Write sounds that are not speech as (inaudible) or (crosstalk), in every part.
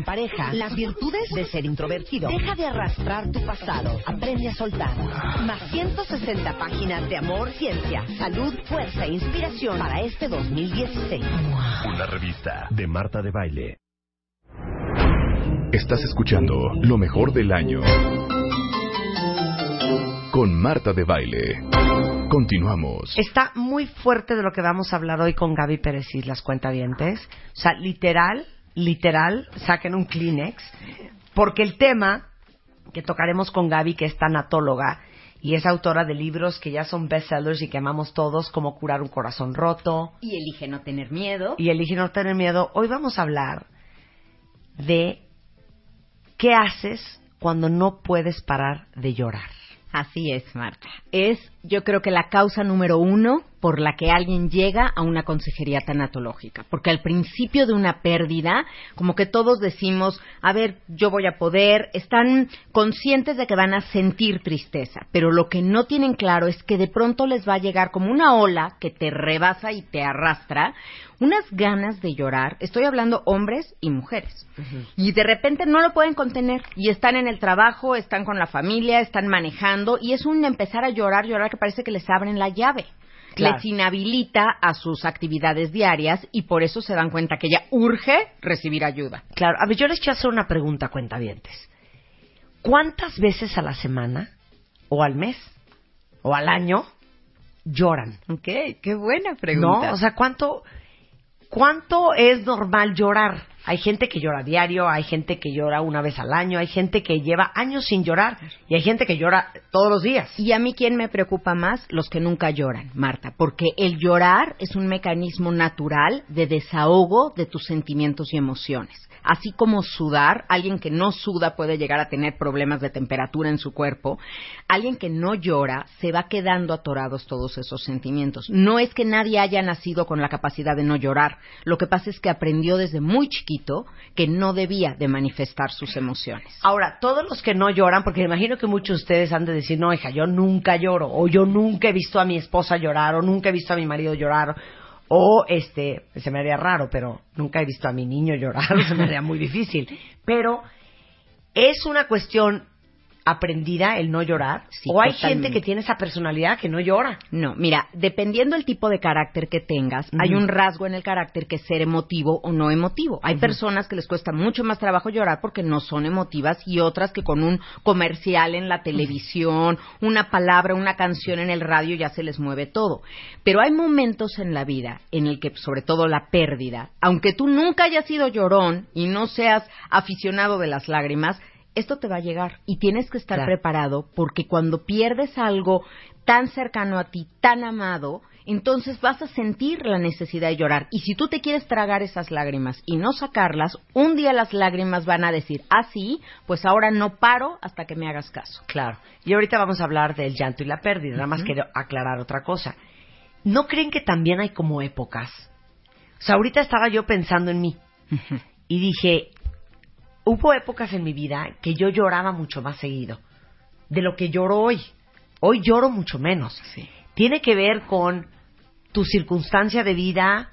en pareja. Las virtudes de ser introvertido. Deja de arrastrar tu pasado. Aprende a soltar. Más 160 páginas de amor, ciencia, salud, fuerza e inspiración para este 2016. Una revista de Marta de Baile. Estás escuchando lo mejor del año. Con Marta de Baile. Continuamos. Está muy fuerte de lo que vamos a hablar hoy con Gaby Pérez y las cuentavientes. O sea, literal, literal, saquen un Kleenex. Porque el tema que tocaremos con Gaby, que es tanatóloga y es autora de libros que ya son bestsellers y que amamos todos, como Curar un corazón roto. Y elige no tener miedo. Y elige no tener miedo. Hoy vamos a hablar de qué haces cuando no puedes parar de llorar. Así es, Marta. Es, yo creo que la causa número uno por la que alguien llega a una consejería tanatológica. Porque al principio de una pérdida, como que todos decimos, a ver, yo voy a poder, están conscientes de que van a sentir tristeza, pero lo que no tienen claro es que de pronto les va a llegar como una ola que te rebasa y te arrastra, unas ganas de llorar, estoy hablando hombres y mujeres, y de repente no lo pueden contener. Y están en el trabajo, están con la familia, están manejando y es un empezar a llorar, llorar que parece que les abren la llave les inhabilita a sus actividades diarias y por eso se dan cuenta que ya urge recibir ayuda. Claro, a ver, yo les quiero hacer una pregunta, cuentavientes. ¿Cuántas veces a la semana, o al mes, o al año, lloran? Ok, qué buena pregunta. ¿No? O sea, ¿cuánto, cuánto es normal llorar? Hay gente que llora diario, hay gente que llora una vez al año, hay gente que lleva años sin llorar y hay gente que llora todos los días. Y a mí quién me preocupa más los que nunca lloran, Marta, porque el llorar es un mecanismo natural de desahogo de tus sentimientos y emociones así como sudar, alguien que no suda puede llegar a tener problemas de temperatura en su cuerpo, alguien que no llora se va quedando atorados todos esos sentimientos. No es que nadie haya nacido con la capacidad de no llorar, lo que pasa es que aprendió desde muy chiquito que no debía de manifestar sus emociones. Ahora, todos los que no lloran, porque imagino que muchos de ustedes han de decir, no, hija, yo nunca lloro, o yo nunca he visto a mi esposa llorar, o nunca he visto a mi marido llorar, o este, se me haría raro, pero nunca he visto a mi niño llorar, (laughs) se me haría muy difícil. Pero es una cuestión aprendida el no llorar? ¿O hay gente que tiene esa personalidad que no llora? No, mira, dependiendo del tipo de carácter que tengas, hay un rasgo en el carácter que es ser emotivo o no emotivo. Hay personas que les cuesta mucho más trabajo llorar porque no son emotivas y otras que con un comercial en la televisión, una palabra, una canción en el radio ya se les mueve todo. Pero hay momentos en la vida en el que, sobre todo la pérdida, aunque tú nunca hayas sido llorón y no seas aficionado de las lágrimas, esto te va a llegar y tienes que estar preparado porque cuando pierdes algo tan cercano a ti, tan amado, entonces vas a sentir la necesidad de llorar. Y si tú te quieres tragar esas lágrimas y no sacarlas, un día las lágrimas van a decir, ah, sí, pues ahora no paro hasta que me hagas caso. Claro. Y ahorita vamos a hablar del llanto y la pérdida. Nada más quiero aclarar otra cosa. ¿No creen que también hay como épocas? O sea, ahorita estaba yo pensando en mí y dije, hubo épocas en mi vida que yo lloraba mucho más seguido de lo que lloro hoy. Hoy lloro mucho menos. Tiene que ver con tu circunstancia de vida,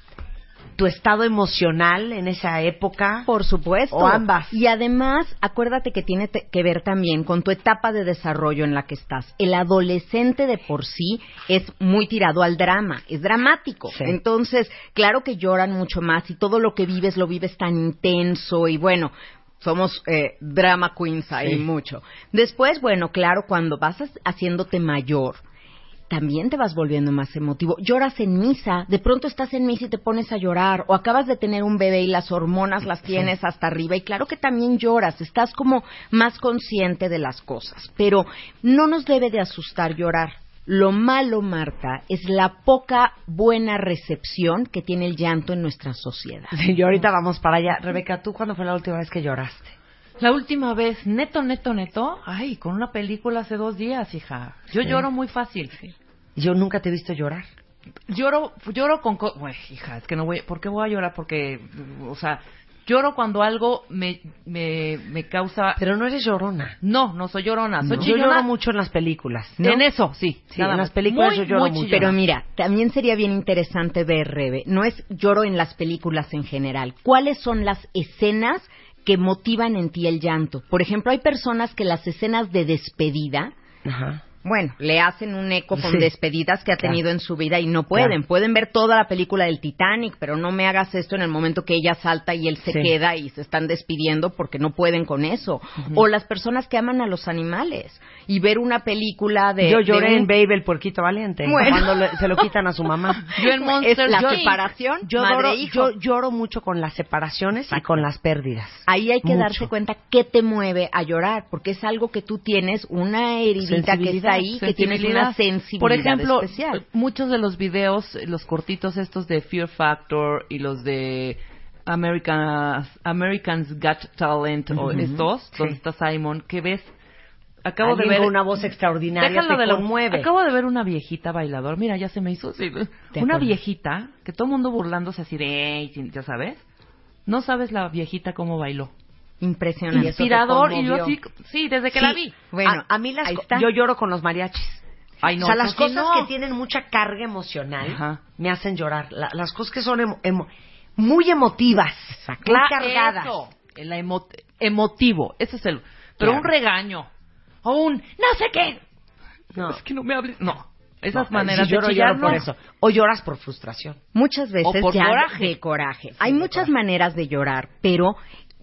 tu estado emocional en esa época? Por supuesto. O ambas. Y además, acuérdate que tiene que ver también con tu etapa de desarrollo en la que estás. El adolescente de por sí es muy tirado al drama, es dramático. Entonces, claro que lloran mucho más y todo lo que vives lo vives tan intenso y bueno, somos eh, drama queens ahí mucho. Después, bueno, claro, cuando vas haciéndote mayor, también te vas volviendo más emotivo. Lloras en misa, de pronto estás en misa y te pones a llorar, o acabas de tener un bebé y las hormonas las tienes hasta arriba, y claro que también lloras, estás como más consciente de las cosas, pero no nos debe de asustar llorar. Lo malo, Marta, es la poca buena recepción que tiene el llanto en nuestra sociedad. Sí, yo ahorita vamos para allá. Rebeca, ¿tú cuándo fue la última vez que lloraste? La última vez, neto, neto, neto, ay, con una película hace dos días, hija. Yo Sí. lloro muy fácil. Yo nunca te he visto llorar. Lloro, lloro con... co- Uy, hija, es que no voy... ¿Por qué voy a llorar? Porque, o sea, lloro cuando algo me, me, me causa... Pero no eres llorona. No, no soy llorona. Soy Yo chillona lloro mucho en las películas. ¿no? En eso, sí. Sí, en las películas Muy, yo lloro mucho. Pero mira, también sería bien interesante ver, Rebe, no es lloro en las películas en general. ¿Cuáles son las escenas que motivan en ti el llanto? Por ejemplo, hay personas que las escenas de despedida, Ajá. Bueno, le hacen un eco con Sí. despedidas que ha Claro. tenido en su vida y no pueden. Claro. Pueden ver toda la película del Titanic, pero no me hagas esto en el momento que ella salta y él se Sí. queda y se están despidiendo porque no pueden con eso. O las personas que aman a los animales y ver una película de... yo de lloré un- en Babe el puerquito valiente. Bueno. Cuando le- se lo quitan a su mamá. (laughs) Yo en Monster es la separación, Yo, madre lloro, hijo. yo lloro mucho con las separaciones y con las pérdidas. Ahí hay que Mucho. darse cuenta qué te mueve a llorar, porque es algo que tú tienes, una heridita que ahí, que tienes una sensibilidad Por ejemplo, especial. muchos de los videos, los cortitos estos de Fear Factor y los de American, Americans Got Talent o estos, Sí. donde está Simon, que ves, acabo Alguien de ver una voz extraordinaria Déjalo de conmueve. Acabo de ver una viejita bailadora. Mira, ya se me hizo. Una viejita que todo el mundo burlándose así de, ya sabes. No sabes la viejita cómo bailó. Impresionante. Y Inspirador y yo sí, desde que Sí. la vi. Bueno, a, a mí las yo lloro con los mariachis. Ay, no, o sea, las pues cosas no. que tienen mucha carga emocional Ajá. me hacen llorar. La- las cosas que son emo- emo- muy emotivas, muy Cla- cargadas. Eso, el emo- emotivo, ese es el. Pero Claro. un regaño o un no sé qué. No. Es que no me hables. No, esas No, maneras si lloro, de chillar, lloro por no. eso. O lloras por frustración. Muchas veces O por ya coraje. de coraje. Hay de muchas coraje. maneras de llorar, pero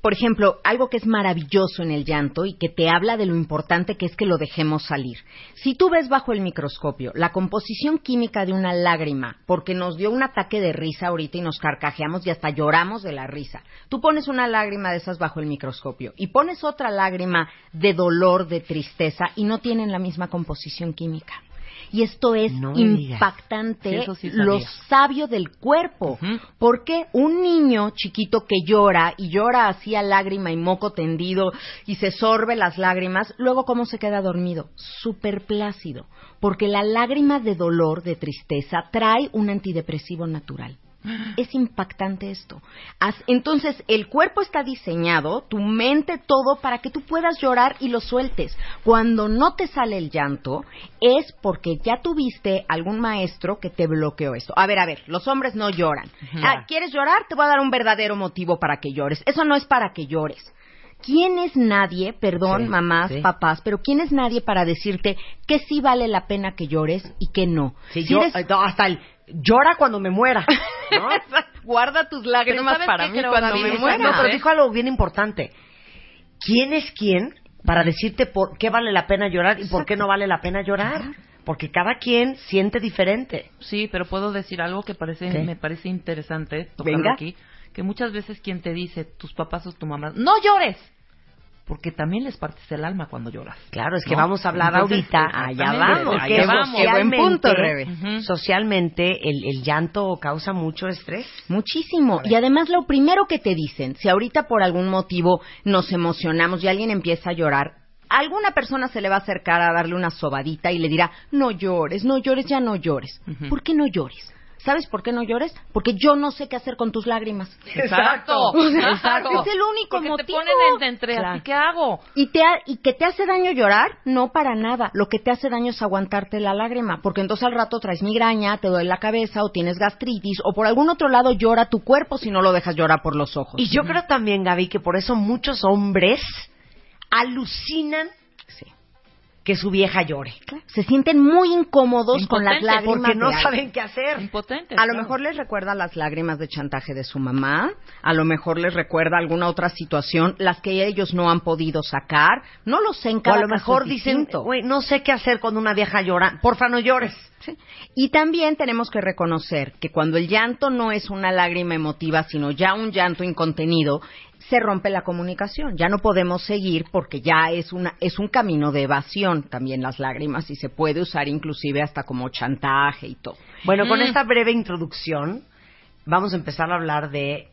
por ejemplo, algo que es maravilloso en el llanto y que te habla de lo importante que es que lo dejemos salir. Si tú ves bajo el microscopio la composición química de una lágrima, porque nos dio un ataque de risa ahorita y nos carcajeamos y hasta lloramos de la risa. Tú pones una lágrima de esas bajo el microscopio y pones otra lágrima de dolor, de tristeza y no tienen la misma composición química. Y esto es No impactante Sí, sí lo sabio del cuerpo. Porque un niño chiquito que llora y llora así a lágrima y moco tendido y se sorbe las lágrimas, luego cómo se queda dormido? Súper plácido. Porque la lágrima de dolor, de tristeza, trae un antidepresivo natural. Es impactante esto. Entonces, el cuerpo está diseñado, tu mente, todo, para que tú puedas llorar y lo sueltes. Cuando no te sale el llanto, es porque ya tuviste algún maestro que te bloqueó esto. A ver, a ver, los hombres no lloran. Ah, ¿Quieres llorar? Te voy a dar un verdadero motivo para que llores. Eso no es para que llores. ¿Quién es nadie, perdón, Sí, mamás, sí. papás, pero quién es nadie para decirte que sí vale la pena que llores y que no? Sí, Si yo- eres- eh, hasta el llora cuando me muera. ¿no? (laughs) Guarda tus lágrimas ¿sabes para mí cuando me muera. No, pero dijo algo bien importante. ¿Quién es quién para decirte por qué vale la pena llorar y por qué no vale la pena llorar? Porque cada quien siente diferente. Sí, pero puedo decir algo que parece, ¿Qué? me parece interesante tocarlo Venga. aquí, que muchas veces quien te dice, tus papás o tu mamá, no llores, porque también les partes el alma cuando lloras. Claro, es que ¿No? vamos a hablar Entonces, ahorita, exactamente, allá vamos, allá que vamos. Qué buen punto, socialmente- Rebe. Ujú. Socialmente el, el llanto causa mucho estrés. Muchísimo. Y además lo primero que te dicen, si ahorita por algún motivo nos emocionamos y alguien empieza a llorar, a alguna persona se le va a acercar a darle una sobadita y le dirá, no llores, no llores, ya no llores. ¿Por qué no llores? ¿Sabes por qué no llores? Porque yo no sé qué hacer con tus lágrimas. Exacto, Exacto. Es el único Porque motivo. te ponen en- entre, Claro. así, ¿qué hago? ¿Y, te ha- ¿Y que te hace daño llorar? No, para nada. Lo que te hace daño es aguantarte la lágrima, porque entonces al rato traes migraña, te duele la cabeza o tienes gastritis o por algún otro lado llora tu cuerpo si no lo dejas llorar por los ojos. Y yo creo también, Gaby, que por eso muchos hombres alucinan Sí. Que su vieja llore. Se sienten muy incómodos con las lágrimas Porque no saben qué hacer. A lo mejor les recuerda las lágrimas de chantaje de su mamá, a lo mejor les recuerda alguna otra situación, las que ellos no han podido sacar, no lo sé, en O cada a lo caso mejor dicen, no sé qué hacer cuando una vieja llora. Porfa, no llores. Sí. Y también tenemos que reconocer que cuando el llanto no es una lágrima emotiva, sino ya un llanto incontenido, se rompe la comunicación. Ya no podemos seguir porque ya es una es un camino de evasión también las lágrimas y se puede usar inclusive hasta como chantaje y todo. Bueno, con esta breve introducción vamos a empezar a hablar de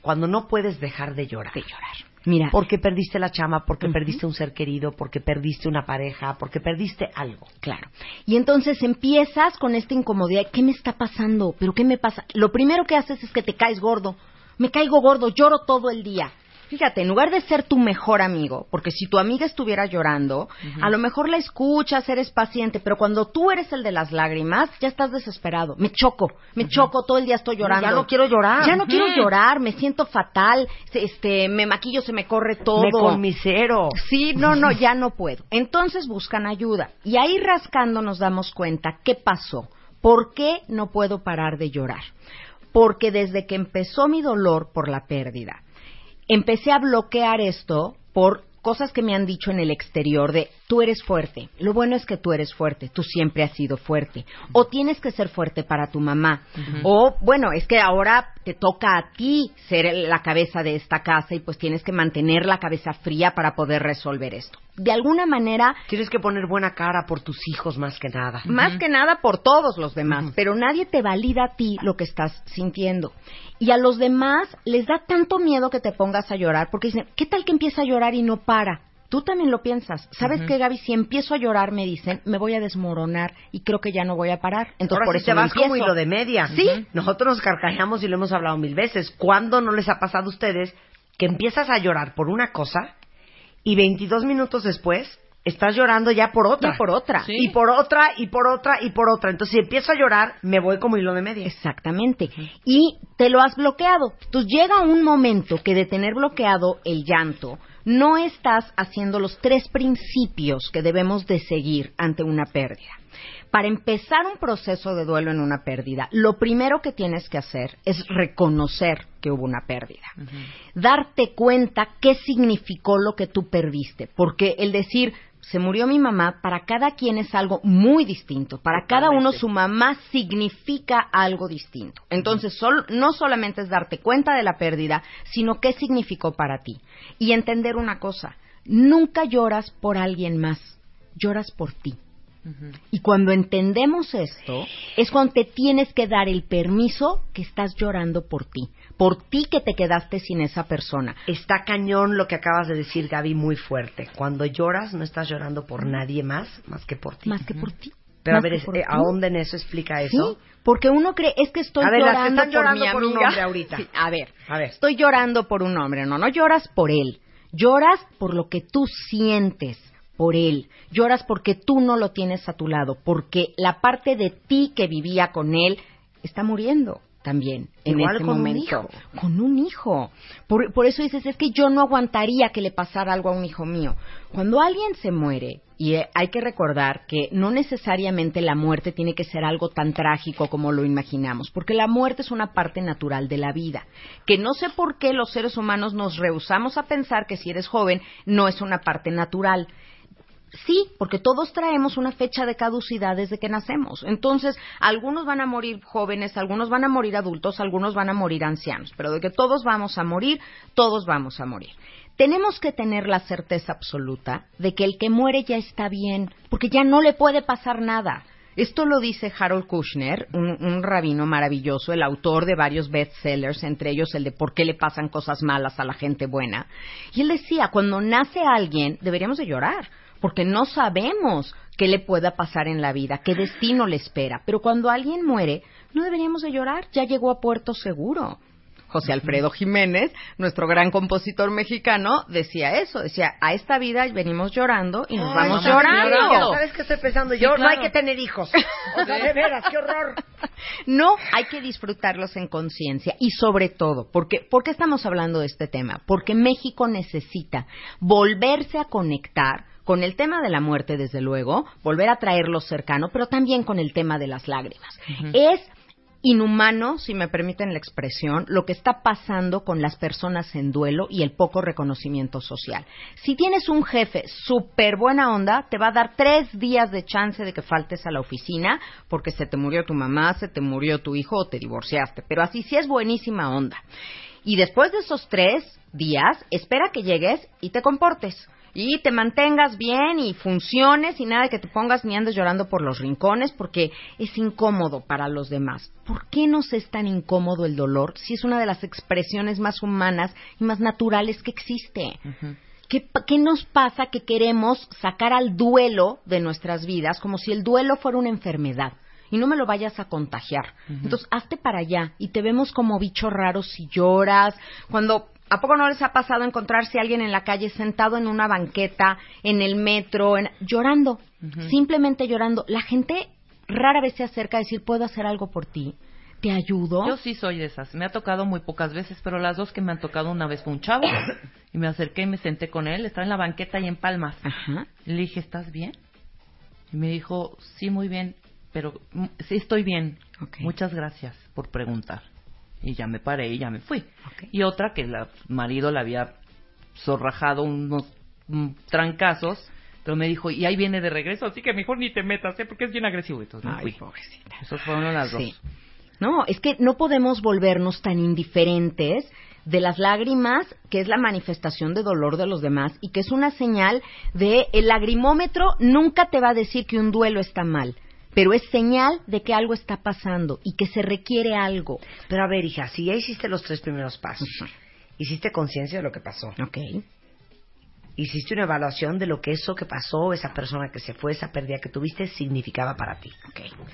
cuando no puedes dejar de llorar. De llorar. Mira, Porque perdiste la chama, porque perdiste un ser querido, porque perdiste una pareja, porque perdiste algo. Claro. Y entonces empiezas con esta incomodidad. ¿Qué me está pasando? ¿Pero qué me pasa? Lo primero que haces es que te caes gordo. Me caigo gordo, lloro todo el día. Fíjate, en lugar de ser tu mejor amigo, porque si tu amiga estuviera llorando, a lo mejor la escuchas, eres paciente, pero cuando tú eres el de las lágrimas, ya estás desesperado. Me choco, me choco, todo el día estoy llorando. Ya no quiero llorar. Ya no quiero llorar, me siento fatal, este, me maquillo, se me corre todo. Me conmisero. Sí, no, no, ya no puedo. Entonces buscan ayuda. Y ahí rascando nos damos cuenta qué pasó. ¿Por qué no puedo parar de llorar? Porque desde que empezó mi dolor por la pérdida, empecé a bloquear esto por cosas que me han dicho en el exterior de tú eres fuerte, lo bueno es que tú eres fuerte, tú siempre has sido fuerte, o tienes que ser fuerte para tu mamá, o bueno, es que ahora te toca a ti ser la cabeza de esta casa y pues tienes que mantener la cabeza fría para poder resolver esto. De alguna manera, Tienes que poner buena cara por tus hijos más que nada. más que nada por todos los demás, pero nadie te valida a ti lo que estás sintiendo. Y a los demás les da tanto miedo que te pongas a llorar, porque dicen, ¿qué tal que empieza a llorar y no para? Tú también lo piensas. ¿Sabes qué, Gaby? Si empiezo a llorar, me dicen, me voy a desmoronar y creo que ya no voy a parar. Entonces, Ahora por eso te vas como hilo de media. Sí. Nosotros nos carcajeamos y lo hemos hablado mil veces. ¿Cuándo no les ha pasado a ustedes que empiezas a llorar por una cosa y 22 minutos después estás llorando ya por otra? Ya por otra. Sí. Y por otra, y por otra, y por otra. Entonces, si empiezo a llorar, me voy como hilo de media. Exactamente. Y te lo has bloqueado. Entonces llega un momento que de tener bloqueado el llanto, no estás haciendo los tres principios que debemos de seguir ante una pérdida. Para empezar un proceso de duelo en una pérdida, lo primero que tienes que hacer es reconocer que hubo una pérdida. Darte cuenta qué significó lo que tú perdiste. Porque el decir, se murió mi mamá, para cada quien es algo muy distinto. Para cada uno su mamá significa algo distinto. Entonces, sol- no solamente es darte cuenta de la pérdida, sino qué significó para ti. Y entender una cosa, nunca lloras por alguien más, lloras por ti. Y cuando entendemos esto, es cuando te tienes que dar el permiso que estás llorando por ti, por ti que te quedaste sin esa persona. Está cañón lo que acabas de decir, Gaby, muy fuerte. Cuando lloras, no estás llorando por nadie más, más que por ti. Más que por ti. Pero a ver, es- eh, ahonda en eso, explica eso. Sí, porque uno cree, es que estoy A ver, las que llorando, están llorando por, por mi un amiga. hombre ahorita. Sí, a ver, A ver. estoy llorando por un hombre. No, no lloras por él. Lloras por lo que tú sientes por él. Lloras porque tú no lo tienes a tu lado, porque la parte de ti que vivía con él está muriendo también en Igual este con un momento. hijo. Con un hijo. Por, por eso dices, es que yo no aguantaría que le pasara algo a un hijo mío. Cuando alguien se muere, y eh, hay que recordar que no necesariamente la muerte tiene que ser algo tan trágico como lo imaginamos, porque la muerte es una parte natural de la vida, que no sé por qué los seres humanos nos rehusamos a pensar que si eres joven no es una parte natural. Sí, porque todos traemos una fecha de caducidad desde que nacemos. Entonces, algunos van a morir jóvenes, algunos van a morir adultos, algunos van a morir ancianos, pero de que todos vamos a morir, todos vamos a morir. Tenemos que tener la certeza absoluta de que el que muere ya está bien, porque ya no le puede pasar nada. Esto lo dice Harold Kushner, un, un rabino maravilloso, el autor de varios bestsellers, entre ellos el de ¿Por qué le pasan cosas malas a la gente buena? Y él decía, cuando nace alguien, deberíamos de llorar, porque no sabemos qué le pueda pasar en la vida, qué destino le espera. Pero cuando alguien muere, no deberíamos de llorar, ya llegó a puerto seguro. José Alfredo Jiménez, nuestro gran compositor mexicano, decía eso, decía, a esta vida venimos llorando y nos Ay, vamos llorando. llorando. ¿Sabes qué estoy pensando? Yo no claro. hay que tener hijos. (laughs) O sea, de veras, qué horror. (laughs) No, hay que disfrutarlos en conciencia y sobre todo, porque ¿por qué estamos hablando de este tema? Porque México necesita volverse a conectar con el tema de la muerte, desde luego, volver a traerlo cercano, pero también con el tema de las lágrimas. Es inhumano, si me permiten la expresión, lo que está pasando con las personas en duelo y el poco reconocimiento social. Si tienes un jefe súper buena onda, te va a dar tres días de chance de que faltes a la oficina porque se te murió tu mamá, se te murió tu hijo o te divorciaste. Pero así sí es buenísima onda. Y después de esos tres días, espera que llegues y te comportes. Y te mantengas bien y funciones y nada de que te pongas ni andes llorando por los rincones porque es incómodo para los demás. ¿Por qué nos es tan incómodo el dolor si es una de las expresiones más humanas y más naturales que existe? ¿Qué, ¿Qué nos pasa que queremos sacar al duelo de nuestras vidas como si el duelo fuera una enfermedad? y no me lo vayas a contagiar. Entonces, hazte para allá y te vemos como bicho raro si lloras, cuando ¿A poco no les ha pasado encontrarse a alguien en la calle sentado en una banqueta, en el metro, en- llorando? Simplemente llorando. La gente rara vez se acerca a decir, ¿puedo hacer algo por ti? ¿Te ayudo? Yo sí soy de esas. Me ha tocado muy pocas veces, pero las dos que me han tocado una vez fue un chavo (coughs) y me acerqué y me senté con él. Estaba en la banqueta y en Palmas. Ajá. Le dije, ¿estás bien? Y me dijo, sí, muy bien, pero mm, sí estoy bien. Muchas gracias por preguntar. Y ya me paré y ya me fui. Y otra que el marido le había zorrajado unos mm, trancazos, pero me dijo, y ahí viene de regreso, así que mejor ni te metas, ¿eh? porque es bien agresivo. Entonces Ay, fui. pobrecita. Esas fueron las Sí. dos. No, es que no podemos volvernos tan indiferentes de las lágrimas, que es la manifestación de dolor de los demás y que es una señal de el lagrimómetro nunca te va a decir que un duelo está mal, pero es señal de que algo está pasando y que se requiere algo. Pero a ver, hija, si ya hiciste los tres primeros pasos, hiciste conciencia de lo que pasó, Ok. hiciste una evaluación de lo que eso que pasó, esa persona que se fue, esa pérdida que tuviste, significaba para ti.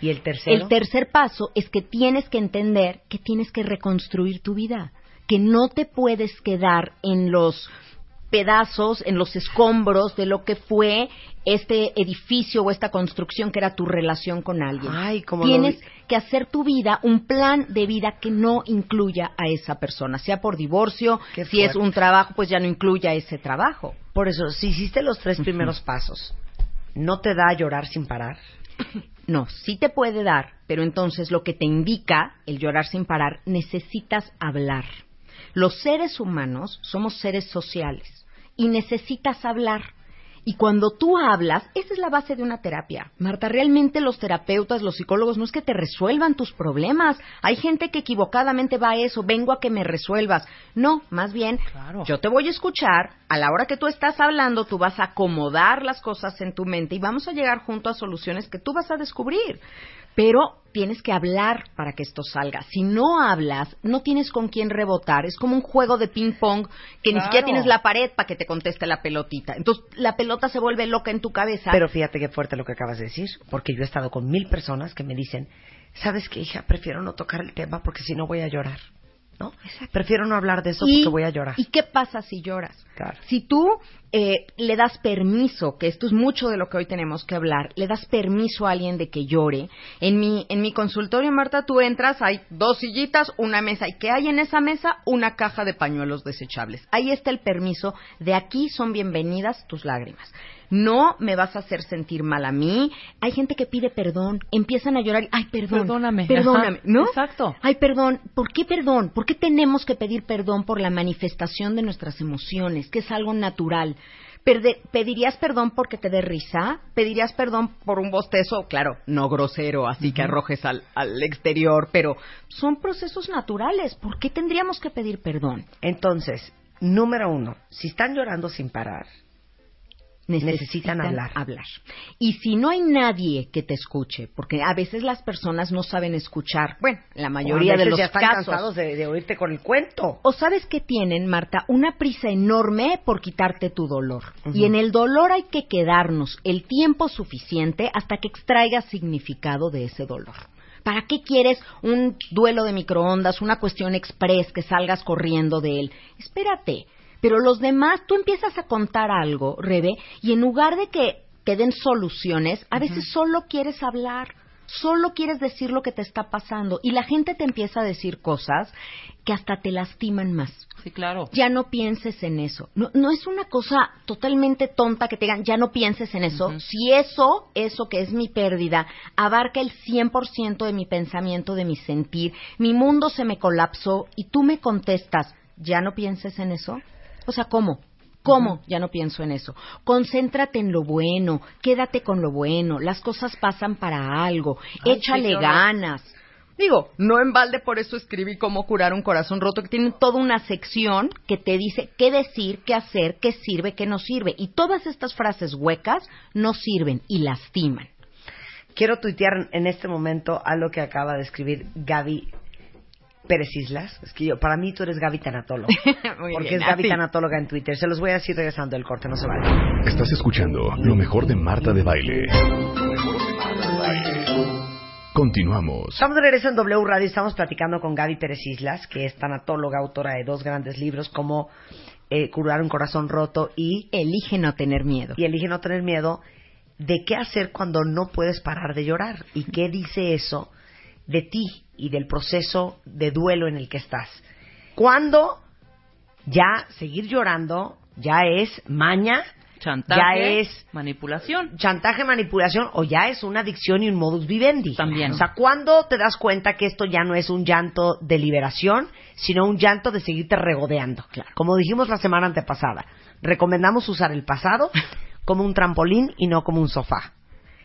Y el tercero, El tercer paso es que tienes que entender que tienes que reconstruir tu vida, que no te puedes quedar en los pedazos, en los escombros de lo que fue este edificio o esta construcción que era tu relación con alguien. Ay, como Tienes que hacer tu vida un plan de vida que no incluya a esa persona, sea por divorcio, Qué si es un trabajo, pues ya no incluya ese trabajo. por eso, si hiciste los tres primeros pasos, ¿no te da a llorar sin parar? (laughs) No, sí te puede dar, pero entonces lo que te indica el llorar sin parar, necesitas hablar. Los seres humanos somos seres sociales y necesitas hablar. Y cuando tú hablas, esa es la base de una terapia. Marta, realmente los terapeutas, los psicólogos, no es que te resuelvan tus problemas. Hay gente que equivocadamente va a eso, vengo a que me resuelvas. No, más bien, Claro. yo te voy a escuchar, a la hora que tú estás hablando, tú vas a acomodar las cosas en tu mente y vamos a llegar junto a soluciones que tú vas a descubrir. Pero tienes que hablar para que esto salga. Si no hablas, no tienes con quién rebotar. Es como un juego de ping-pong que ni siquiera tienes la pared para que te conteste la pelotita. Entonces, la pelota se vuelve loca en tu cabeza. Pero fíjate qué fuerte lo que acabas de decir, porque yo he estado con mil personas que me dicen, ¿sabes qué, hija? Prefiero no tocar el tema porque si no voy a llorar, ¿no? Prefiero no hablar de eso y, porque voy a llorar. ¿Y qué pasa si lloras? Claro. Si tú eh, le das permiso, que esto es mucho de lo que hoy tenemos que hablar, le das permiso a alguien de que llore. En mi, en mi consultorio, Marta, tú entras, hay dos sillitas, una mesa. ¿Y qué hay en esa mesa? Una caja de pañuelos desechables. Ahí está el permiso. De aquí son bienvenidas tus lágrimas. No me vas a hacer sentir mal a mí. Hay gente que pide perdón, empiezan a llorar. Ay, perdón. Perdóname. Perdóname. Ajá. ¿No? Exacto. Ay, perdón. ¿Por qué perdón? ¿Por qué tenemos que pedir perdón por la manifestación de nuestras emociones, que es algo natural? ¿Pedirías perdón porque te dé risa? ¿Pedirías perdón por un bostezo? Claro, no grosero, así que arrojes al, al exterior, pero son procesos naturales. ¿Por qué tendríamos que pedir perdón? Entonces, número uno, si están llorando sin parar, Necesitan hablar. Y si no hay nadie que te escuche, porque a veces las personas no saben escuchar, bueno, la mayoría o a de los ya están casos. cansados de, de oírte con el cuento. O sabes que tienen, Marta, una prisa enorme por quitarte tu dolor. Y en el dolor hay que quedarnos el tiempo suficiente hasta que extraigas significado de ese dolor. ¿Para qué quieres un duelo de microondas, una cuestión express que salgas corriendo de él? Espérate. Pero los demás, tú empiezas a contar algo, Rebe, y en lugar de que te den soluciones, a veces solo quieres hablar, solo quieres decir lo que te está pasando, y la gente te empieza a decir cosas que hasta te lastiman más. Sí, claro. Ya no pienses en eso. No, no es una cosa totalmente tonta que te digan, ya no pienses en eso. Si eso, eso que es mi pérdida, abarca el 100% de mi pensamiento, de mi sentir, mi mundo se me colapsó y tú me contestas, ya no pienses en eso. O sea, ¿cómo? ¿Cómo? Ya no pienso en eso. Concéntrate en lo bueno, quédate con lo bueno, las cosas pasan para algo, Ay, échale ganas. Digo, no en balde por eso escribí cómo curar un corazón roto, que tiene toda una sección que te dice qué decir, qué hacer, qué sirve, qué no sirve. Y todas estas frases huecas no sirven y lastiman. Quiero tuitear en este momento algo que acaba de escribir Gaby Pérez Islas. Es que yo, para mí tú eres Gaby Tanatóloga. (laughs) Porque bien, es Gaby así. Tanatóloga en Twitter. Se los voy a decir regresando del corte, no se vale. Estás escuchando lo mejor de Marta de Baile. Lo mejor de Marta de Baile. Continuamos. Estamos de regreso en W Radio y estamos platicando con Gaby Pérez Islas, que es tanatóloga, autora de dos grandes libros como eh, Curar un corazón roto y, Elige no tener miedo. y Elige no tener miedo, de qué hacer cuando no puedes parar de llorar y qué dice eso de ti y del proceso de duelo en el que estás. Cuando ya seguir llorando ya es maña, Chantaje, ya es manipulación. chantaje, manipulación o ya es una adicción y un modus vivendi. También. O sea, ¿cuándo te das cuenta que esto ya no es un llanto de liberación, sino un llanto de seguirte regodeando? Como dijimos la semana antepasada, recomendamos usar el pasado como un trampolín y no como un sofá.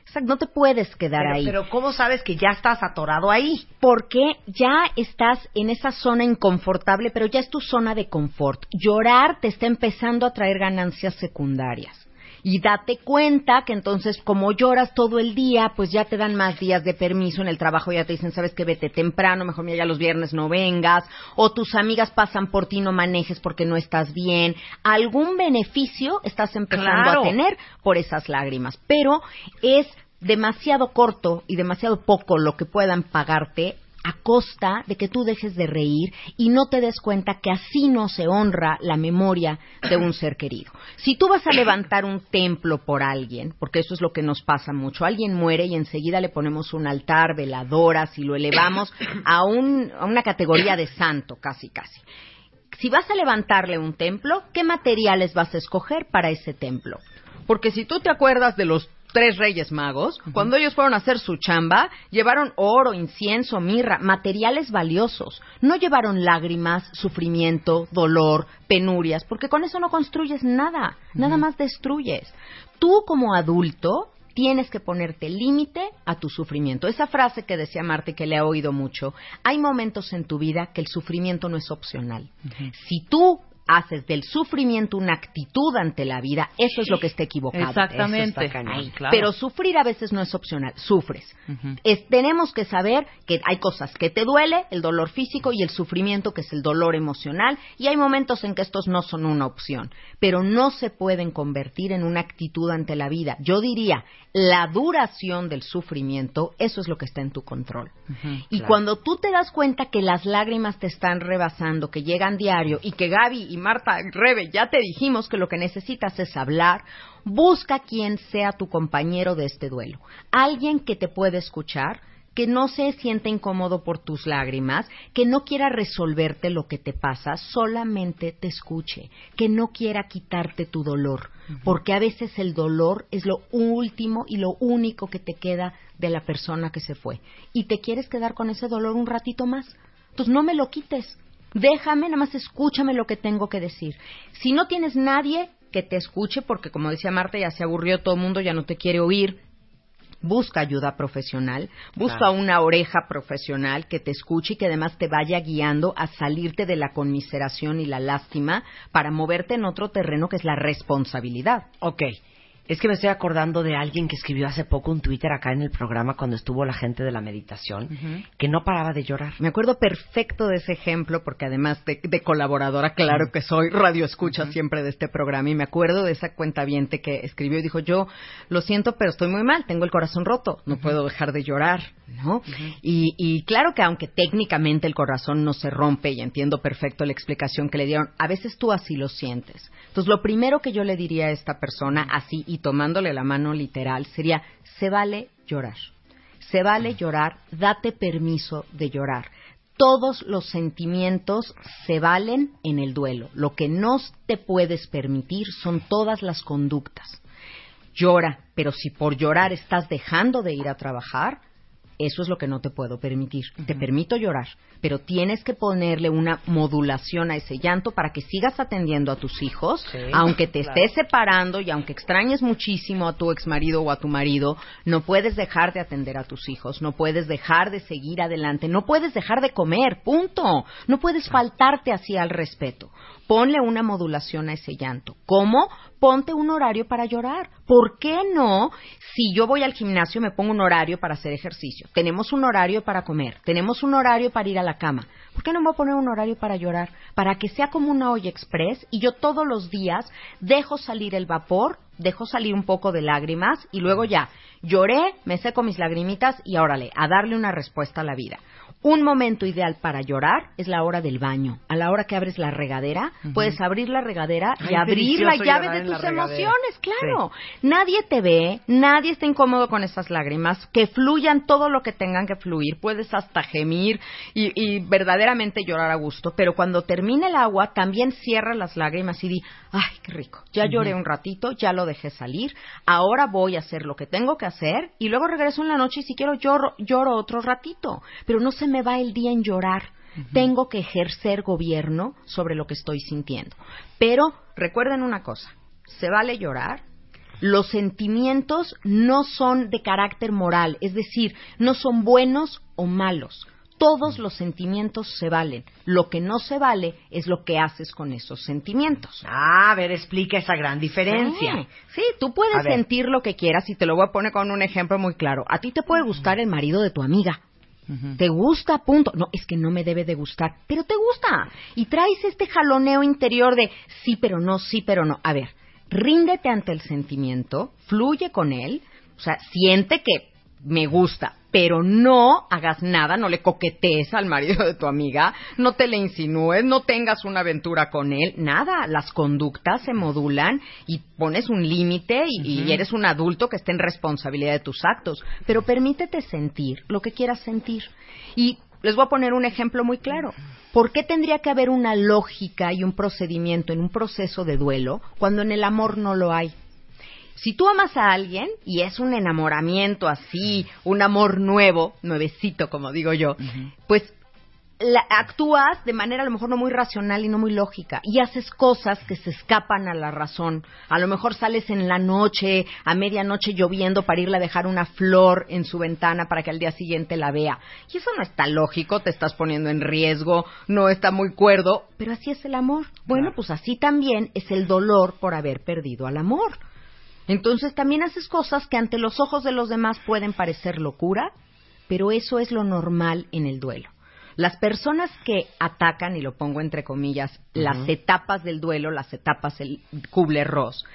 Exacto, no te puedes quedar Pero, ahí. pero ¿cómo sabes que ya estás atorado ahí? porque ya estás en esa zona inconfortable, pero ya es tu zona de confort. Llorar te está empezando a traer ganancias secundarias. Y date cuenta que entonces, como lloras todo el día, pues ya te dan más días de permiso en el trabajo, ya te dicen, sabes que vete temprano, mejor mira, ya los viernes no vengas, o tus amigas pasan por ti, no manejes porque no estás bien. Algún beneficio estás empezando Claro. a tener por esas lágrimas, pero es demasiado corto y demasiado poco lo que puedan pagarte a costa de que tú dejes de reír y no te des cuenta que así no se honra la memoria de un ser querido. Si tú vas a levantar un templo por alguien, porque eso es lo que nos pasa mucho, alguien muere y enseguida le ponemos un altar, veladoras y lo elevamos a, un, a una categoría de santo, casi, casi. Si vas a levantarle un templo, ¿qué materiales vas a escoger para ese templo? Porque si tú te acuerdas de los tres reyes magos, cuando ellos fueron a hacer su chamba, llevaron oro, incienso, mirra, materiales valiosos. No llevaron lágrimas, sufrimiento, dolor, penurias, porque con eso no construyes nada, nada más destruyes. Tú como adulto tienes que ponerte límite a tu sufrimiento. Esa frase que decía Marte que le ha oído mucho, hay momentos en tu vida que el sufrimiento no es opcional. Si tú haces del sufrimiento una actitud ante la vida, eso es lo que está equivocado. Exactamente. Eso está cañón. Ay, claro. Pero sufrir a veces no es opcional, sufres. Es- tenemos que saber que hay cosas que te duele, el dolor físico y el sufrimiento que es el dolor emocional, y hay momentos en que estos no son una opción, pero no se pueden convertir en una actitud ante la vida. Yo diría, la duración del sufrimiento, eso es lo que está en tu control. Y claro. cuando tú te das cuenta que las lágrimas te están rebasando, que llegan diario y que Gaby y Marta Rebe ya te dijimos que lo que necesitas es hablar, busca quien sea tu compañero de este duelo. Alguien que te pueda escuchar, que no se sienta incómodo por tus lágrimas, que no quiera resolverte lo que te pasa, solamente te escuche, que no quiera quitarte tu dolor, porque a veces el dolor es lo último y lo único que te queda de la persona que se fue. Y te quieres quedar con ese dolor un ratito más. Entonces no me lo quites. Déjame, nada más escúchame lo que tengo que decir. Si no tienes nadie que te escuche, porque como decía Marta, ya se aburrió todo el mundo, ya no te quiere oír, busca ayuda profesional, busca Claro. una oreja profesional que te escuche y que además te vaya guiando a salirte de la conmiseración y la lástima para moverte en otro terreno que es la responsabilidad. Ok. Es que me estoy acordando de alguien que escribió hace poco un Twitter acá en el programa cuando estuvo la gente de la meditación, que no paraba de llorar. Me acuerdo perfecto de ese ejemplo porque además de, de colaboradora, claro que soy radio escucha siempre de este programa y me acuerdo de esa cuenta que escribió y dijo yo lo siento pero estoy muy mal, tengo el corazón roto, no puedo dejar de llorar, ¿no? y, y claro que aunque técnicamente el corazón no se rompe y entiendo perfecto la explicación que le dieron, a veces tú así lo sientes. Entonces lo primero que yo le diría a esta persona así y tomándole la mano literal sería se vale llorar. Se vale llorar, date permiso de llorar. Todos los sentimientos se valen en el duelo. Lo que no te puedes permitir son todas las conductas. Llora, pero si por llorar estás dejando de ir a trabajar, Eso es lo que no te puedo permitir. Te permito llorar, pero tienes que ponerle una modulación a ese llanto para que sigas atendiendo a tus hijos, aunque te estés separando y aunque extrañes muchísimo a tu exmarido o a tu marido, no puedes dejar de atender a tus hijos, no puedes dejar de seguir adelante, no puedes dejar de comer, punto. No puedes faltarte así al respeto. Ponle una modulación a ese llanto. ¿Cómo? Ponte un horario para llorar. ¿Por qué no? Si yo voy al gimnasio, me pongo un horario para hacer ejercicio. Tenemos un horario para comer. Tenemos un horario para ir a la cama. ¿Por qué no me voy a poner un horario para llorar? Para que sea como una olla express y yo todos los días dejo salir el vapor, dejo salir un poco de lágrimas y luego ya lloré, me seco mis lagrimitas y órale, a darle una respuesta a la vida. Un momento ideal para llorar es la hora del baño. A la hora que abres la regadera, puedes abrir la regadera y abrir la llave de tus emociones, claro. Nadie te ve, nadie está incómodo con esas lágrimas, que fluyan todo lo que tengan que fluir, puedes hasta gemir y, y verdaderamente llorar a gusto, pero cuando termine el agua, también cierra las lágrimas y di, ay, qué rico, ya lloré un ratito, ya lo dejé salir, ahora voy a hacer lo que tengo que hacer y luego regreso en la noche y si quiero lloro, lloro otro ratito, pero no se me va el día en llorar. Tengo que ejercer gobierno sobre lo que estoy sintiendo. Pero recuerden una cosa, se vale llorar, los sentimientos no son de carácter moral, es decir, no son buenos o malos. Todos los sentimientos se valen. Lo que no se vale es lo que haces con esos sentimientos. Ah, a ver, explica esa gran diferencia. Sí, sí, tú puedes sentir lo que quieras y te lo voy a poner con un ejemplo muy claro. A ti te puede gustar el marido de tu amiga. ¿Te gusta? Punto. No, es que no me debe de gustar, pero te gusta. Y traes este jaloneo interior de sí, pero no, sí, pero no. A ver, ríndete ante el sentimiento, fluye con él, o sea, siente que me gusta, pero no hagas nada, no le coquetees al marido de tu amiga, no te le insinúes, no tengas una aventura con él, nada. Las conductas se modulan y pones un límite y, y, eres un adulto que está en responsabilidad de tus actos, pero permítete sentir lo que quieras sentir. Y les voy a poner un ejemplo muy claro. ¿Por qué tendría que haber una lógica y un procedimiento en un proceso de duelo cuando en el amor no lo hay? Si tú amas a alguien y es un enamoramiento así, un amor nuevo, nuevecito como digo yo, pues actúas de manera a lo mejor no muy racional y no muy lógica y haces cosas que se escapan a la razón. A lo mejor sales en la noche, a medianoche lloviendo para irle a dejar una flor en su ventana para que al día siguiente la vea. Y eso no está lógico, te estás poniendo en riesgo, no está muy cuerdo, pero así es el amor. Bueno, pues así también es el dolor por haber perdido al amor. Entonces también haces cosas que ante los ojos de los demás pueden parecer locura, pero eso es lo normal en el duelo. Las personas que atacan, y lo pongo entre comillas, las etapas del duelo, las etapas del Kubler-Ross,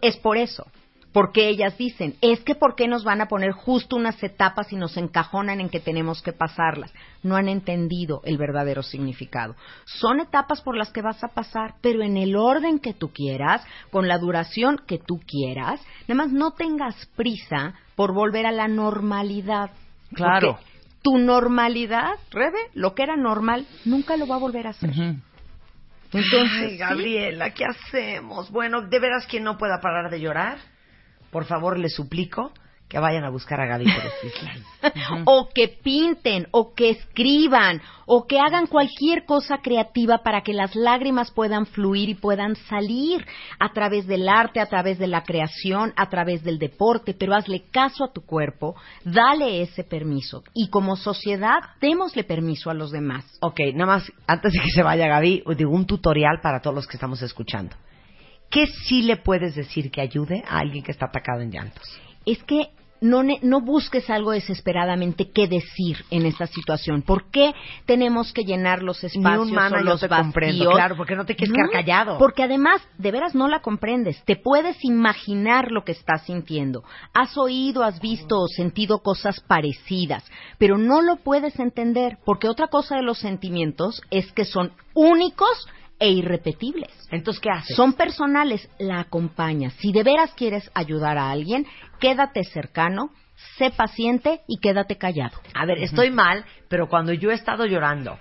es por eso porque ellas dicen, es que ¿por qué nos van a poner justo unas etapas y nos encajonan en que tenemos que pasarlas? No han entendido el verdadero significado. Son etapas por las que vas a pasar, pero en el orden que tú quieras, con la duración que tú quieras, nada más no tengas prisa por volver a la normalidad. Claro. tu normalidad, Rebe, lo que era normal, nunca lo va a volver a hacer. Entonces, Ay, Gabriela, ¿qué hacemos? Bueno, ¿de veras quien no pueda parar de llorar? Por favor les suplico que vayan a buscar a Gaby Pérez (laughs) O que pinten, o que escriban, o que hagan cualquier cosa creativa para que las lágrimas puedan fluir y puedan salir a través del arte, a través de la creación, a través del deporte, pero hazle caso a tu cuerpo, dale ese permiso. Y como sociedad, démosle permiso a los demás. Ok, nada más, antes de que se vaya Gaby, digo un tutorial para todos los que estamos escuchando. ¿Qué sí le puedes decir que ayude a alguien que está atacado en llantos? Es que no, no busques algo desesperadamente qué decir en esta situación. ¿Por qué tenemos que llenar los espacios Ni o los te vacíos? comprendo, claro, porque no te quieres quedar callado. Porque además, de veras no la comprendes. Te puedes imaginar lo que estás sintiendo. Has oído, has visto o sentido cosas parecidas, pero no lo puedes entender, porque otra cosa de los sentimientos es que son únicos e irrepetibles. Entonces, ¿qué haces? Son personales, la acompañas. Si de veras quieres ayudar a alguien, quédate cercano, sé paciente y quédate callado. A ver, estoy mal, pero cuando yo he estado llorando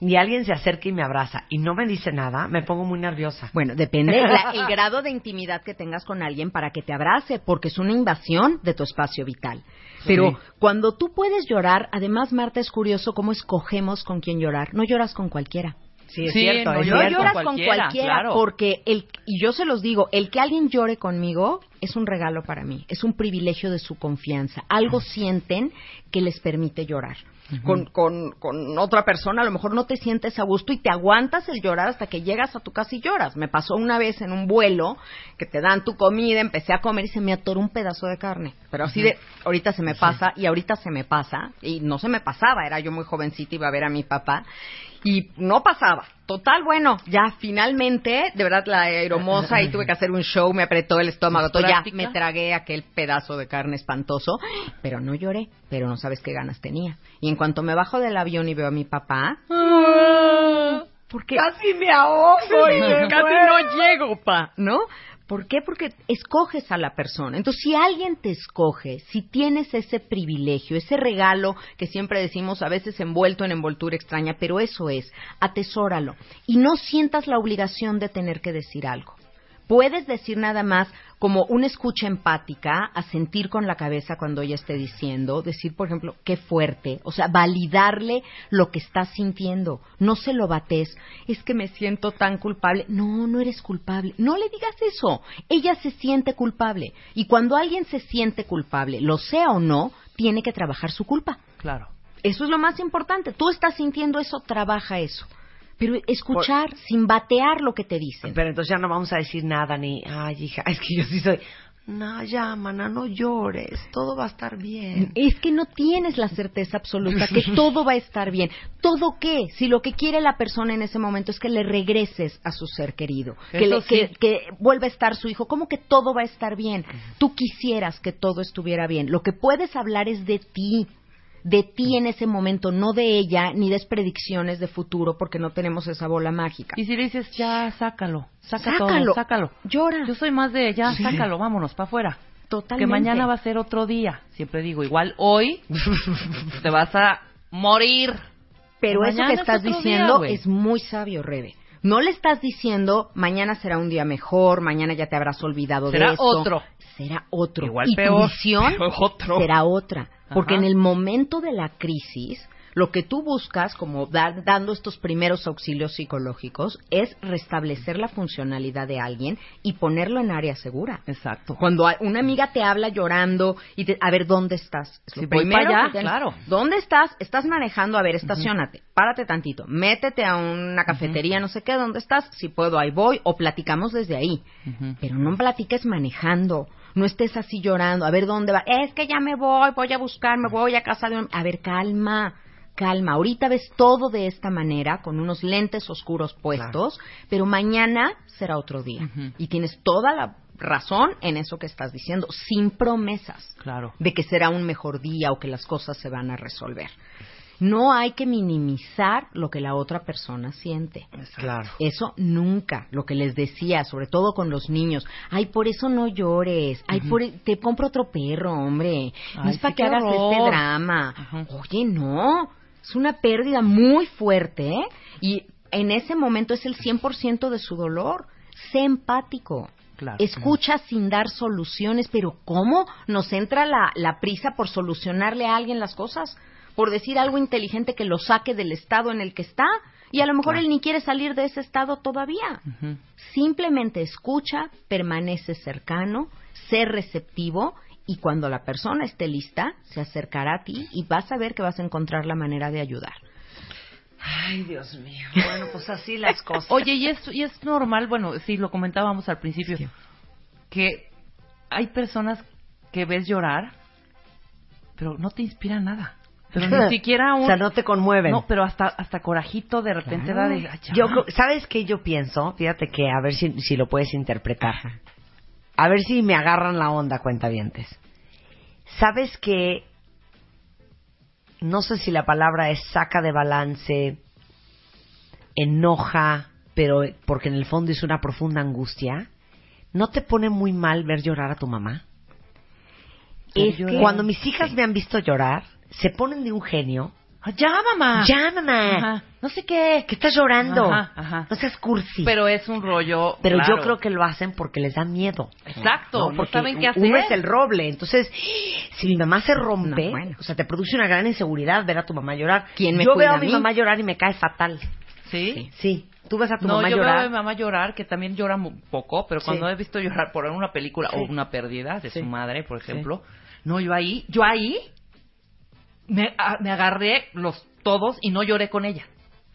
y alguien se acerca y me abraza y no me dice nada, me pongo muy nerviosa. Bueno, depende la- (laughs) el grado de intimidad que tengas con alguien para que te abrace, porque es una invasión de tu espacio vital. Pero Sí. cuando tú puedes llorar, además, Marta, es curioso cómo escogemos con quién llorar. No lloras con cualquiera. Sí, es Sí, cierto, no, es yo cierto. lloras con cualquiera, cualquiera, claro. porque el y yo se los digo, el que alguien llore conmigo es un regalo para mí, es un privilegio de su confianza. Algo sienten que les permite llorar. con, con, con otra persona a lo mejor no te sientes a gusto y te aguantas el llorar hasta que llegas a tu casa y lloras. Me pasó una vez en un vuelo que te dan tu comida, empecé a comer y se me atoró un pedazo de carne. Pero así de, ahorita se me pasa y ahorita se me pasa. Y no se me pasaba, era yo muy jovencita, iba a ver a mi papá. Y no pasaba. Total, bueno, ya finalmente, de verdad, la aeromoza y tuve que hacer un show, me apretó el estómago, todo, ya me tragué aquel pedazo de carne espantoso, pero no lloré, pero no sabes qué ganas tenía. Y en cuanto me bajo del avión y veo a mi papá, porque Casi me ahogo. y me casi no llego, pa, ¿no? ¿Por qué? Porque escoges a la persona. Entonces, si alguien te escoge, si tienes ese privilegio, ese regalo que siempre decimos a veces envuelto en envoltura extraña, pero eso es, atesóralo. Y no sientas la obligación de tener que decir algo. Puedes decir nada más como una escucha empática, a sentir con la cabeza cuando ella esté diciendo, decir, por ejemplo, qué fuerte, o sea, validarle lo que estás sintiendo, no se lo bates, es que me siento tan culpable, no, no eres culpable, no le digas eso, ella se siente culpable, y cuando alguien se siente culpable, lo sea o no, tiene que trabajar su culpa. Claro. Eso es lo más importante, tú estás sintiendo eso, trabaja eso. Pero escuchar sin batear lo que te dicen. Pero entonces ya no vamos a decir nada ni, ay, hija, (laughs) es que yo sí soy. No, ya, mana, no llores, todo va a estar bien. Es que no tienes la certeza absoluta que (laughs) todo va a estar bien. ¿Todo qué? Si lo que quiere la persona en ese momento es que le regreses a su ser querido, que, le- que, que vuelva a estar su hijo, ¿cómo que todo va a estar bien? Tú quisieras que todo estuviera bien. Lo que puedes hablar es de ti, de ti en ese momento, no de ella, ni des predicciones de futuro porque no tenemos esa bola mágica. Y si le dices, ya, sácalo, saca Sácalo. todo, sácalo. Llora. Yo soy más de, ya, sácalo, vámonos, para afuera. Totalmente. Que mañana va a ser otro día. Siempre digo, igual hoy (laughs) te vas a morir. Pero eso que es estás diciendo es muy sabio, Rebe. No le estás diciendo mañana será un día mejor, mañana ya te habrás olvidado Será de esto. otro. Será otro. Igual y peor, tu visión (laughs) pero otro. será otra. Porque Ajá. en el momento de la crisis, lo que tú buscas, como dar- dando estos primeros auxilios psicológicos, es restablecer la funcionalidad de alguien y ponerlo en área segura. Exacto. Cuando una amiga te habla llorando y te, a ver dónde estás. Es voy primero para allá, tienes- claro. ¿Dónde estás? Estás manejando, a ver, estacionate, párate tantito, métete a una cafetería, no sé qué, ¿dónde estás? Si puedo, ahí voy, o platicamos desde ahí. Pero no platiques manejando, no estés así llorando, a ver dónde va. Es que ya me voy, voy a buscar, me voy a casa de un... A ver, calma, calma. Ahorita ves todo de esta manera, con unos lentes oscuros puestos, pero mañana será otro día. Y tienes toda la razón en eso que estás diciendo, sin promesas Claro. de que será un mejor día o que las cosas se van a resolver. No hay que minimizar lo que la otra persona siente. Claro. Eso nunca, lo que les decía, sobre todo con los niños. Ay, por eso no llores. Ay, por e- te compro otro perro, hombre. no Ay, es para sí, que hagas este drama. Oye, no. Es una pérdida muy fuerte ¿eh? y en ese momento es el 100% de su dolor. Sé empático. Claro. Escucha sin dar soluciones, pero ¿cómo nos entra la, la prisa por solucionarle a alguien las cosas? Por decir algo inteligente que lo saque del estado en el que está y a lo mejor él ni quiere salir de ese estado todavía. Simplemente escucha, permanece cercano, sé receptivo y cuando la persona esté lista, se acercará a ti y vas a ver que vas a encontrar la manera de ayudar. Ay, Dios mío. (laughs) Bueno, pues así las cosas. Oye, y es, y es normal, bueno, sí, lo comentábamos al principio, que hay personas que ves llorar, pero no te inspira nada. Pero ni (laughs) siquiera un... O sea, no te conmueven. No, pero hasta, hasta corajito de repente da de... "Ay, ya". Yo ¿sabes qué yo pienso? Fíjate que a ver si, si lo puedes interpretar. A ver si me agarran la onda, cuentavientes. ¿Sabes que no sé si la palabra es saca de balance, enoja, pero porque en el fondo es una profunda angustia? ¿No te pone muy mal ver llorar a tu mamá? Es que- Cuando mis hijas me han visto llorar, se ponen de un genio. Ah, Ya, mamá. Ya, mamá. Ajá. No sé qué. Que estás llorando. Ajá, ajá. No seas cursi. Pero es un rollo. Pero claro. yo creo que lo hacen porque les da miedo. Exacto, no saben qué Uno hacer. es el roble. Entonces, si mi mamá se rompe, No, bueno. o sea, te produce una gran inseguridad ver a tu mamá llorar. ¿Quién me yo cuida veo a a mi mamá llorar y me cae fatal. ¿Sí? Sí. Tú ves a tu no, mamá yo llorar. veo a mi mamá llorar, que también llora un poco, pero cuando Sí. he visto llorar por una película Sí. o una pérdida de Sí. su madre, por ejemplo, no, yo ahí, yo ahí me, a- me agarré los todos y no lloré con ella,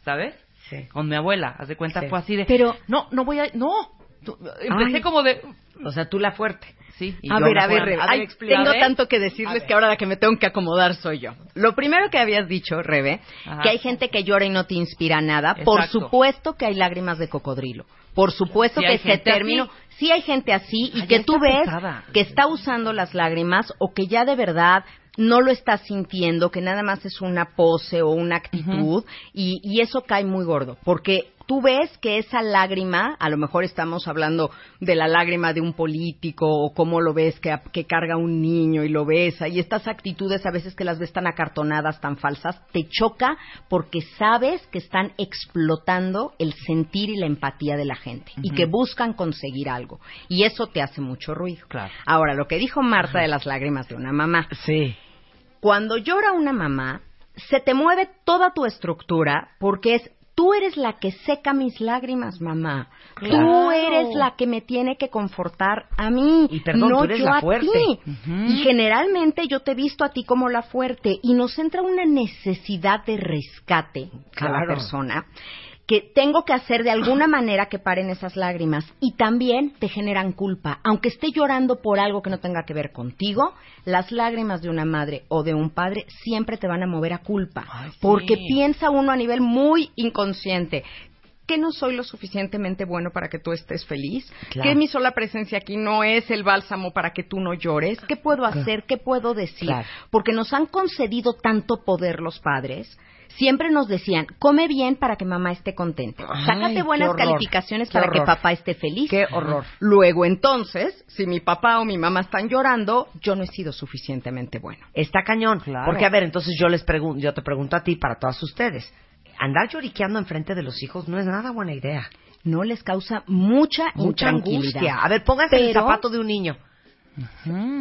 ¿sabes? Sí. Con mi abuela, haz de cuenta, Sí. fue así de, Pero- no, no voy a, no, empecé Ay. como de, O sea, tú la fuerte. sí, y A yo ver, no a ver, a ver, tengo ver. tanto que decirles que ahora la que me tengo que acomodar soy yo. Lo primero que habías dicho, Rebe, Ajá. que hay gente que llora y no te inspira nada. Por supuesto que hay lágrimas de cocodrilo. Por supuesto Sí que ese término, sí hay gente así y Ay, que tú ves pesada. que está usando las lágrimas o que ya de verdad no lo está sintiendo, que nada más es una pose o una actitud y, y eso cae muy gordo, porque tú ves que esa lágrima, a lo mejor estamos hablando de la lágrima de un político o cómo lo ves que, que carga un niño y lo besa y estas actitudes a veces que las ves tan acartonadas, tan falsas, te choca porque sabes que están explotando el sentir y la empatía de la gente y que buscan conseguir algo y eso te hace mucho ruido. Claro. Ahora, lo que dijo Marta de las lágrimas de una mamá. Sí. Cuando llora una mamá, se te mueve toda tu estructura porque es tú eres la que seca mis lágrimas, mamá. Tú eres la que me tiene que confortar a mí, Y perdón, no tú eres yo la a ti. Y generalmente yo te he visto a ti como la fuerte y nos entra una necesidad de rescate a la persona que tengo que hacer de alguna manera que paren esas lágrimas y también te generan culpa. Aunque esté llorando por algo que no tenga que ver contigo, las lágrimas de una madre o de un padre siempre te van a mover a culpa. Ay, sí. Porque piensa uno a nivel muy inconsciente. Que no soy lo suficientemente bueno para que tú estés feliz. Claro. Que mi sola presencia aquí no es el bálsamo para que tú no llores. ¿Qué puedo hacer? ¿Qué puedo decir? Claro. Porque nos han concedido tanto poder los padres. Siempre nos decían, come bien para que mamá esté contenta. Ay, Sácate buenas horror, calificaciones para que papá esté feliz. Qué horror. Luego entonces, si mi papá o mi mamá están llorando, yo no he sido suficientemente bueno. Está cañón. Claro. Porque, a ver, entonces yo les pregunto, yo te pregunto a ti, para todas ustedes. Andar lloriqueando enfrente de los hijos no es nada buena idea. No les causa mucha, Mucha angustia. A ver, pónganse en el Pero- zapato de un niño.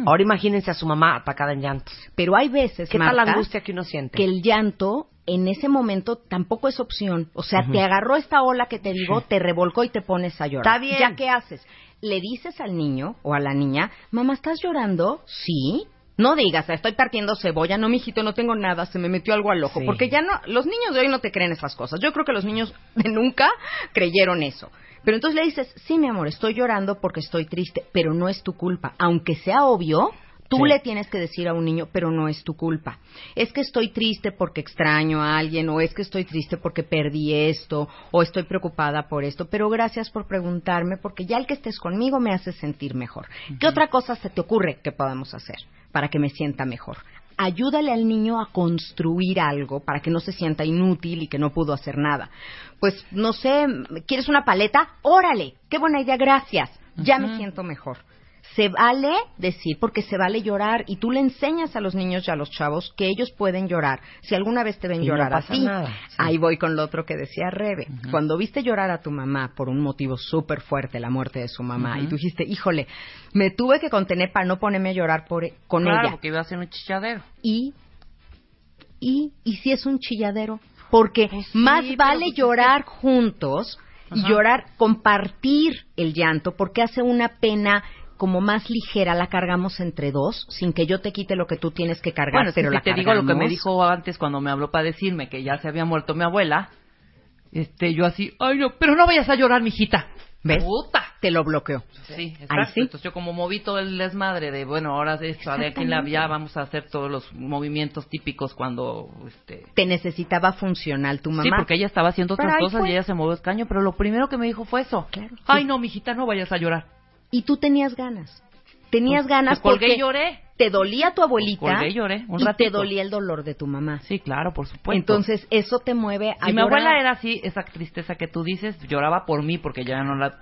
Ahora imagínense a su mamá atacada en llantos. Pero hay veces, ¿Qué tal la angustia que uno siente? que el llanto en ese momento tampoco es opción. O sea, te agarró esta ola que te digo, te revolcó y te pones a llorar. Está bien. ¿Ya qué haces? Le dices al niño o a la niña, mamá, ¿estás llorando? Sí. No digas, estoy partiendo cebolla, no, mijito, no tengo nada, se me metió algo al ojo. Sí. Porque ya no, los niños de hoy no te creen esas cosas. Yo creo que los niños de nunca creyeron eso. Pero entonces le dices, sí, mi amor, estoy llorando porque estoy triste, pero no es tu culpa. Aunque sea obvio, Tú Sí. le tienes que decir a un niño, pero no es tu culpa. Es que estoy triste porque extraño a alguien, o es que estoy triste porque perdí esto, o estoy preocupada por esto, pero gracias por preguntarme, porque ya el que estés conmigo me hace sentir mejor. ¿Qué otra cosa se te ocurre que podamos hacer para que me sienta mejor? Ayúdale al niño a construir algo para que no se sienta inútil y que no pudo hacer nada. Pues, no sé, ¿quieres una paleta? Órale, qué buena idea, gracias. Ya me siento mejor se vale decir, porque se vale llorar, y tú le enseñas a los niños y a los chavos que ellos pueden llorar. Si alguna vez te ven Y no llorar pasa así, nada, sí. ahí voy con lo otro que decía Rebe. Cuando viste llorar a tu mamá por un motivo súper fuerte, la muerte de su mamá, y tú dijiste, híjole, me tuve que contener para no ponerme a llorar por, con claro, ella. porque iba a ser un chilladero. Y, y, y si es un chilladero, porque Pues sí, más vale pues es llorar juntos y Ajá. llorar, compartir el llanto, porque hace una pena como más ligera, la cargamos entre dos, sin que yo te quite lo que tú tienes que cargar, Bueno, pero si la te digo lo que me dijo antes cuando me habló para decirme que ya se había muerto mi abuela, este, yo así, ay no, pero no vayas a llorar, mijita. ¿Ves? Puta. Te lo bloqueó. Sí, exacto. Ahí sí. Entonces yo como moví todo el desmadre de, bueno, ahora de esto, de aquí en la ya vamos a hacer todos los movimientos típicos cuando, este... Te necesitaba funcional tu mamá. Sí, porque ella estaba haciendo otras cosas y ella se movió el pero lo primero que me dijo fue eso. Claro. Ay, no, mijita, no vayas a llorar. Y tú tenías ganas. tenías Pues, ganas colgué porque y lloré. te dolía tu abuelita Colgué y lloré un y te dolía el dolor de tu mamá. Sí, claro, por supuesto. Entonces, eso te mueve a Si mi llorar. abuela era así, esa tristeza que tú dices, lloraba por mí porque ya no la...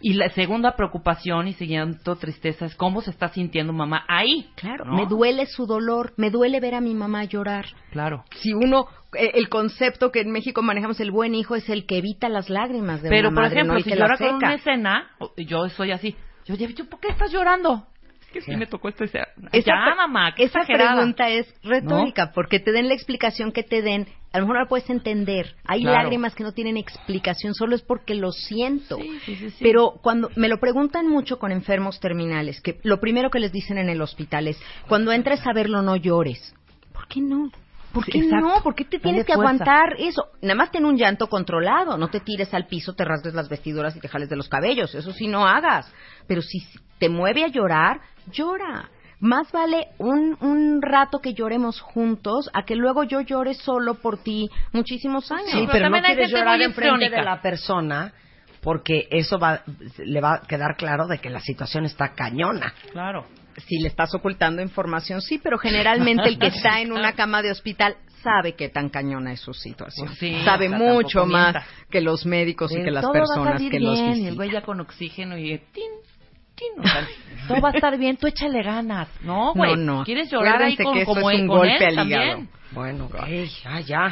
Y la segunda preocupación y siguiendo tristeza es cómo se está sintiendo mamá ahí. Claro, ¿no? me duele su dolor, me duele ver a mi mamá llorar. Claro. Si uno, eh, el concepto que en México manejamos, el buen hijo es el que evita las lágrimas de Pero, una por ejemplo, ¿no? Y si llora con una escena, yo soy así. Yo, yo, ¿por qué estás llorando? Es que sí me tocó esta escena. Esa ya, mamá, qué Esa exagerada. pregunta es retórica, porque te den la explicación que te den, a lo mejor no la puedes entender. Hay Claro. lágrimas que no tienen explicación, solo es porque lo siento. Sí, sí, sí, sí. Pero cuando me lo preguntan mucho con enfermos terminales, que lo primero que les dicen en el hospital es, cuando entres a verlo no llores. ¿Por qué no? ¿Por qué exacto. no? ¿Por qué te tienes que fuerza. aguantar eso? Nada más ten un llanto controlado, no te tires al piso, te rasgues las vestiduras y te jales de los cabellos, eso sí no hagas. Pero si te mueve a llorar, llora. Más vale un, un rato que lloremos juntos a que luego yo llore solo por ti muchísimos años. Sí, pero pero, no también hay quieres gente llorar enfrente de la persona porque eso va, le va a quedar claro de que la situación está cañona. Claro. Si le estás ocultando información, sí, pero generalmente el que (laughs) está en una cama de hospital sabe qué tan cañona es su situación. Pues sí, sabe o sea, mucho más mienta. que los médicos y que las personas que los bien, y el visitan. güey ya con oxígeno y tin, tin, o sea, (laughs) todo va a estar bien, tú échale ganas. No, güey. No, no. ¿Quieres llorar ahí con, que eso como es un con golpe él al hígado. también? Bueno, ey, ya, ya.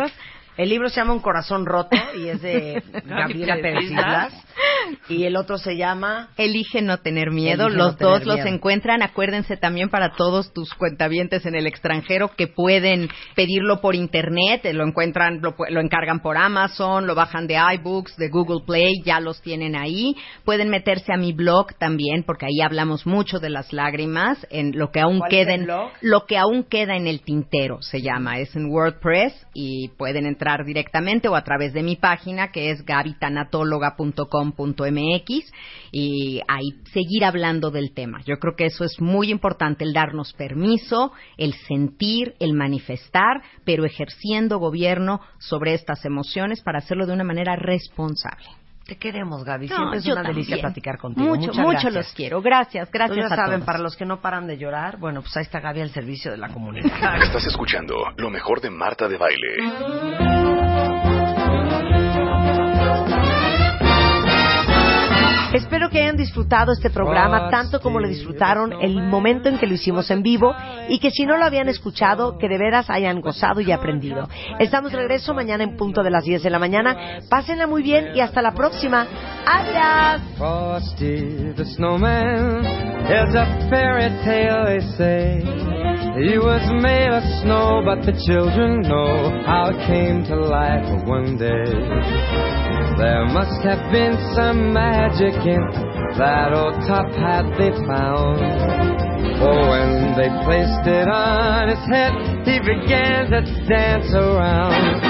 El libro se llama Un corazón roto y es de (laughs) Gabriela Pérez Islas. (laughs) Y el otro se llama Elige no tener miedo. Elige no los dos los miedo. encuentran. Acuérdense también para todos tus cuentavientes en el extranjero que pueden pedirlo por internet. Lo encuentran, lo, lo encargan por Amazon, lo bajan de iBooks, de Google Play, ya los tienen ahí. Pueden meterse a mi blog también porque ahí hablamos mucho de las lágrimas en lo que aún ¿Cuál queda es el en blog? lo que aún queda en el tintero se llama. Es en WordPress y pueden entrar directamente o a través de mi página que es gabitanatóloga.com.mx y ahí seguir hablando del tema. Yo creo que eso es muy importante, el darnos permiso, el sentir, el manifestar, pero ejerciendo gobierno sobre estas emociones para hacerlo de una manera responsable. Te queremos, Gaby. No, Siempre es una delicia platicar contigo. Mucho, Muchas mucho gracias. los quiero. Gracias, gracias Pues ya a saben, todos. para los que no paran de llorar, bueno, pues ahí está Gaby al servicio de la comunidad. Estás escuchando lo mejor de Marta de Baile. Espero que hayan disfrutado este programa tanto como lo disfrutaron el momento en que lo hicimos en vivo y que si no lo habían escuchado, que de veras hayan gozado y aprendido. Estamos de regreso mañana en punto de las 10 de la mañana. Pásenla muy bien y hasta la próxima. Adiós. Frosty the snowman is a fairy tale, they say. He was. There must have been some magic in that old top hat they found. For when they placed it on his head, he began to dance around.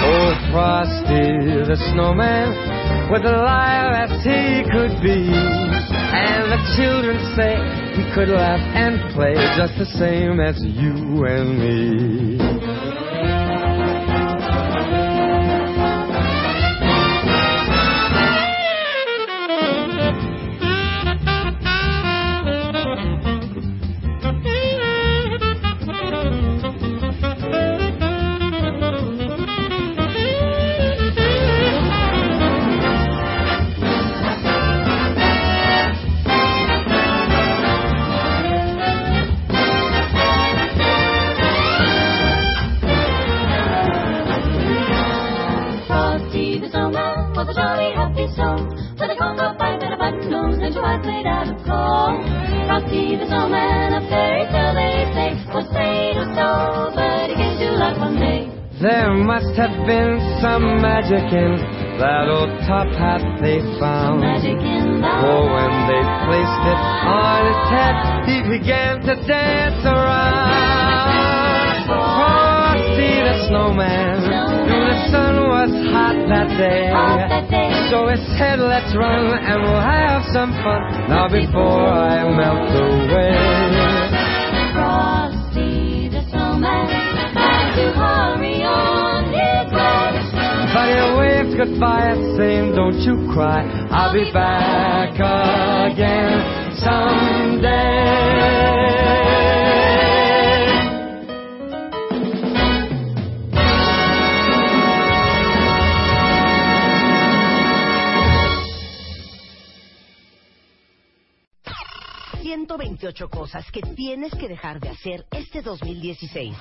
Oh, Frosty the snowman, with alive as he could be. And the children say he could laugh and play just the same as you and me. Magic in that old top hat they found. Magic in the For when they placed it on his head, he began to dance around. Frosty the snowman, knew the sun was hot that day. Hot that day. So he said, let's run and we'll have some fun now before I melt away. Frosty the snowman had to hurry on Don't you cry, I'll be back again someday. ...128 cosas que tienes que dejar de hacer este 2016.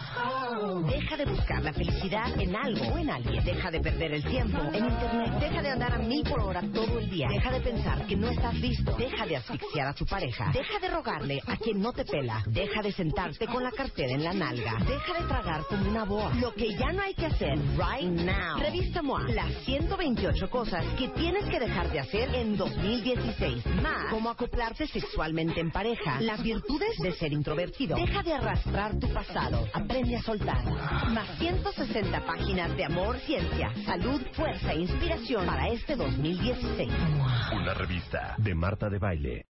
Deja de buscar la felicidad en algo o en alguien. Deja de perder el tiempo en internet. Deja de andar a mil por hora todo el día. Deja de pensar que no estás listo. Deja de asfixiar a tu pareja. Deja de rogarle a quien no te pela. Deja de sentarte con la cartera en la nalga. Deja de tragar como una boa. Lo que ya no hay que hacer right now. Revista MOA. Las 128 cosas que tienes que dejar de hacer en 2016. Más. Cómo acoplarte sexualmente en pareja. Las virtudes de ser introvertido. Deja de arrastrar tu pasado. Aprende a soltar. Más 160 páginas de amor, ciencia, salud, fuerza e inspiración para este 2016. Una revista de Marta de Baile.